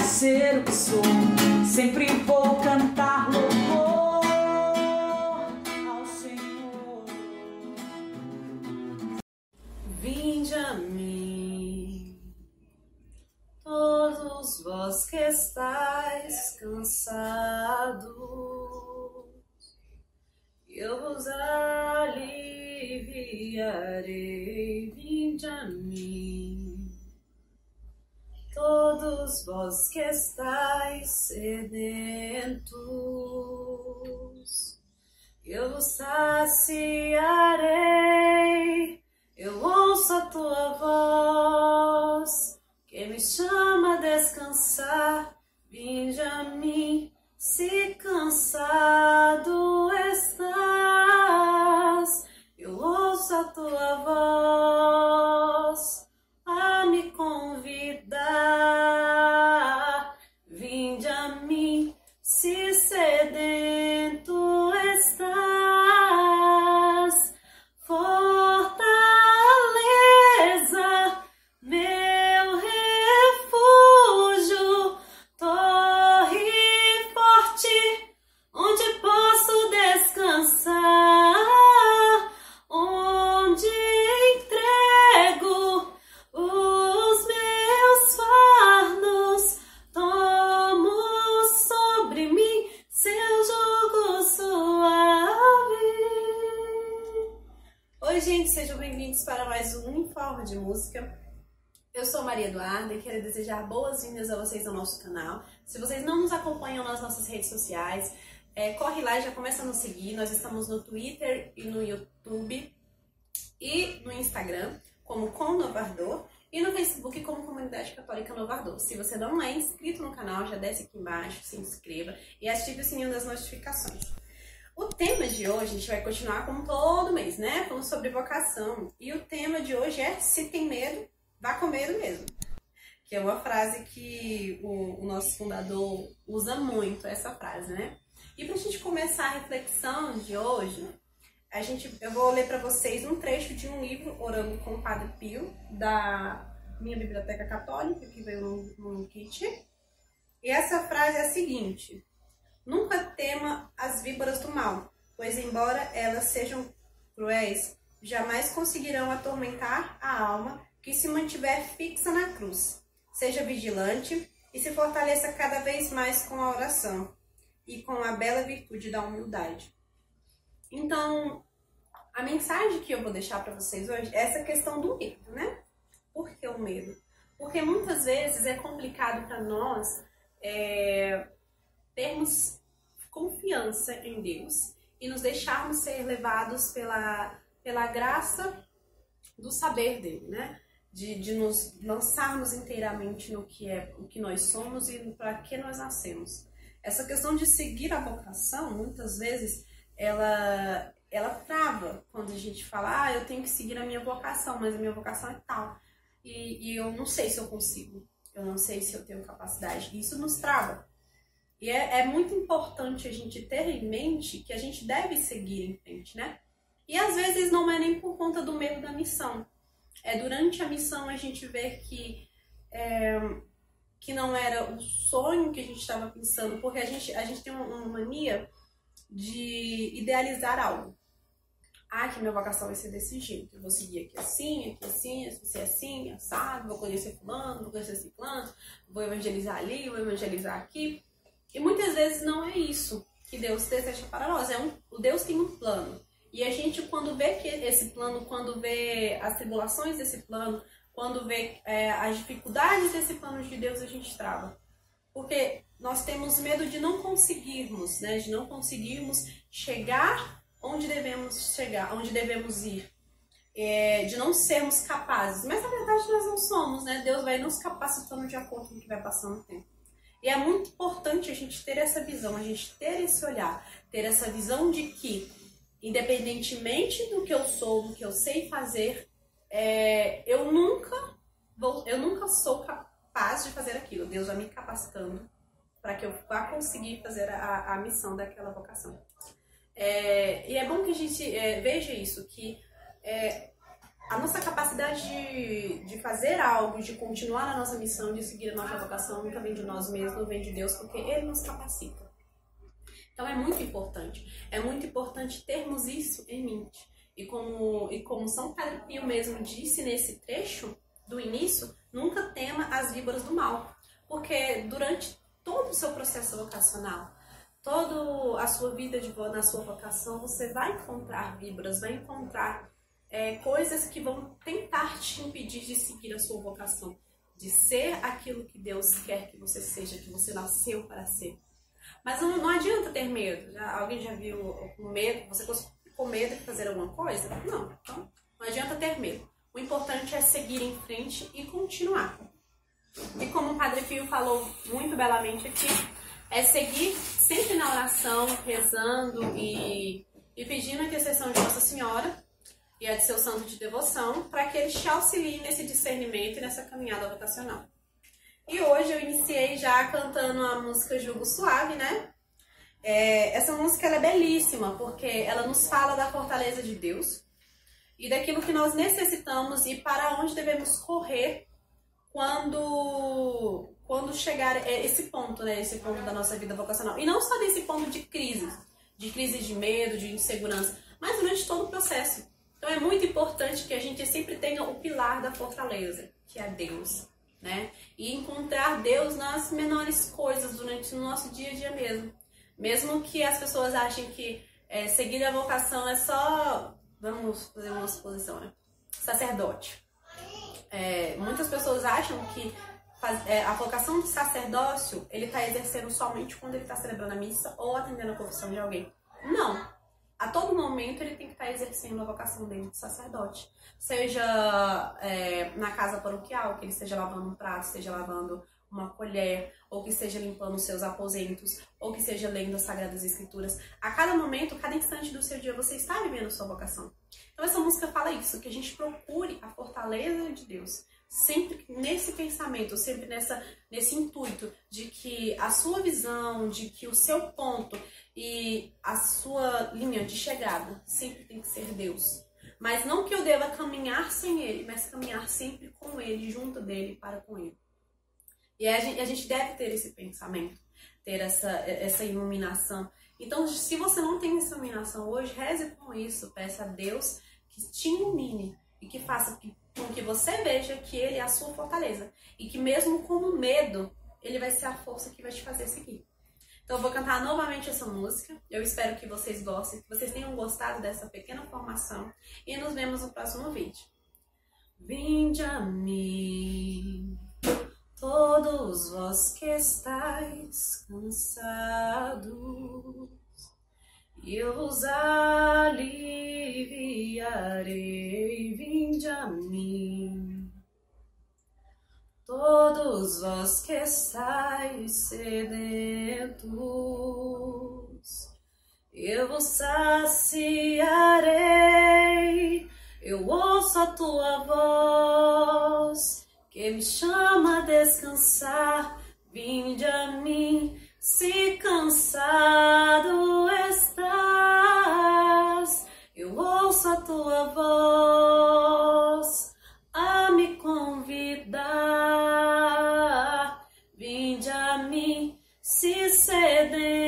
de ser o que sou. Sempre vou cantar louvor ao Senhor. Vinde a mim, todos vós que estáis cansados, eu vos aliviarei. Vinde a mim, todos vós que estáis sedentos, eu vos saciarei. Eu ouço a tua voz que me chama a descansar. Vinde a mim, se cansado de Música. Eu sou Maria Eduarda e quero desejar boas-vindas a vocês ao nosso canal. Se vocês não nos acompanham nas nossas redes sociais, é, corre lá e já começa a nos seguir. Nós estamos no Twitter e no YouTube e no Instagram como Com Novardor e no Facebook como Comunidade Católica Novardor. Se você não é inscrito no canal, já desce aqui embaixo, se inscreva e ative o sininho das notificações. De hoje, a gente vai continuar como todo mês, né? Falando sobre vocação. E o tema de hoje é se tem medo, vá com medo mesmo. Que é uma frase que o, o nosso fundador usa muito, essa frase, né? E pra gente começar a reflexão de hoje, a gente, eu vou ler para vocês um trecho de um livro, Orando com o Padre Pio, da minha biblioteca católica, que veio num, num kit. E essa frase é a seguinte: Nunca tema as víboras do mal, pois, embora elas sejam cruéis, jamais conseguirão atormentar a alma que se mantiver fixa na cruz. Seja vigilante e se fortaleça cada vez mais com a oração e com a bela virtude da humildade. Então, a mensagem que eu vou deixar para vocês hoje é essa questão do medo, né? Por que o medo? Porque muitas vezes é complicado para nós é, termos confiança em Deus e nos deixarmos ser levados pela, pela graça do saber dele, né? De, de nos lançarmos inteiramente no que é o que nós somos e para que nós nascemos. Essa questão de seguir a vocação, muitas vezes, ela, ela trava quando a gente fala, ah, eu tenho que seguir a minha vocação, mas a minha vocação é tal. E, e eu não sei se eu consigo, eu não sei se eu tenho capacidade. Isso nos trava. E é, é muito importante a gente ter em mente que a gente deve seguir em frente, né? E às vezes não é nem por conta do medo da missão. É durante a missão a gente vê que é, que não era o sonho que a gente estava pensando, porque a gente, a gente tem uma, mania de idealizar algo. Ah, que minha vocação vai ser desse jeito. Eu vou seguir aqui assim, aqui assim, vou ser assim, assado, vou conhecer fulano, vou conhecer ciclano, vou evangelizar ali, vou evangelizar aqui. E muitas vezes não é isso que Deus deseja para nós. É um, o Deus tem um plano. E a gente, quando vê que esse plano, quando vê as tribulações desse plano, quando vê é, as dificuldades desse plano de Deus, a gente trava. Porque nós temos medo de não conseguirmos, né? De não conseguirmos chegar onde devemos chegar, onde devemos ir. É, de não sermos capazes. Mas na verdade nós não somos, né? Deus vai nos capacitando de acordo com o que vai passando o tempo. E é muito importante a gente ter essa visão, a gente ter esse olhar, ter essa visão de que, independentemente do que eu sou, do que eu sei fazer, é, eu nunca vou, eu nunca sou capaz de fazer aquilo. Deus vai me capacitando para que eu vá conseguir fazer a, a missão daquela vocação. É, e é bom que a gente é, veja isso, que é, a nossa capacidade de, de fazer algo, de continuar na nossa missão, de seguir a nossa vocação, nunca vem de nós mesmos, vem de Deus, porque Ele nos capacita. Então é muito importante. É muito importante termos isso em mente. E como, e como São Padre Pio mesmo disse nesse trecho do início, nunca tema as víboras do mal. Porque durante todo o seu processo vocacional, toda a sua vida de, na sua vocação, você vai encontrar víboras, vai encontrar é, coisas que vão tentar te impedir de seguir a sua vocação, de ser aquilo que Deus quer que você seja, que você nasceu para ser. Mas não, não adianta ter medo. Já, alguém já viu com medo? Você com medo de fazer alguma coisa? Não. Então, não adianta ter medo. O importante é seguir em frente e continuar. E como o Padre Pio falou muito belamente aqui, é seguir sempre na oração, rezando e, e pedindo a intercessão de Nossa Senhora e a de seu santo de devoção, para que eles te auxiliem nesse discernimento e nessa caminhada vocacional. E hoje eu iniciei já cantando a música Jugo Suave, né? É, essa música é belíssima, porque ela nos fala da fortaleza de Deus e daquilo que nós necessitamos e para onde devemos correr quando quando chegar esse ponto, né, esse ponto da nossa vida vocacional. E não só nesse ponto de crise, de crise de medo, de insegurança, mas durante todo o processo. Então é muito importante que a gente sempre tenha o pilar da fortaleza, que é Deus, né? E encontrar Deus nas menores coisas durante o nosso dia a dia mesmo. Mesmo que as pessoas achem que é, seguir a vocação é só, vamos fazer uma suposição, né? Sacerdote. É, muitas pessoas acham que faz, é, a vocação do sacerdócio ele está exercendo somente quando ele está celebrando a missa ou atendendo a confissão de alguém. Não a todo momento ele tem que estar exercendo a vocação dele de sacerdote. Seja é, na casa paroquial, que ele esteja lavando um prato, esteja lavando uma colher, ou que esteja limpando os seus aposentos, ou que esteja lendo as Sagradas Escrituras. A cada momento, cada instante do seu dia, você está vivendo sua vocação. Então essa música fala isso, que a gente procure a fortaleza de Deus. Sempre nesse pensamento, sempre nessa, nesse intuito de que a sua visão, de que o seu ponto e a sua linha de chegada sempre tem que ser Deus. Mas não que eu deva caminhar sem Ele, mas caminhar sempre com Ele, junto dele, para com Ele. E a gente, a gente deve ter esse pensamento, ter essa, essa iluminação. Então, se você não tem essa iluminação hoje, reze com isso, peça a Deus que te ilumine e que faça com que você veja que Ele é a sua fortaleza. E que mesmo com medo, Ele vai ser a força que vai te fazer seguir. Então eu vou cantar novamente essa música. Eu espero que vocês gostem, que vocês tenham gostado dessa pequena formação. E nos vemos no próximo vídeo. Vinde a mim, todos vós que estáis cansados, e eu vos aliviarei. Vinde a mim. Todos vós que estáis sedentos, eu vos saciarei, eu ouço a tua voz, que me chama a descansar, vinde a mim, se cansado estás, eu ouço a tua voz Nerede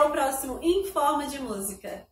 Até o próximo Informa de Música.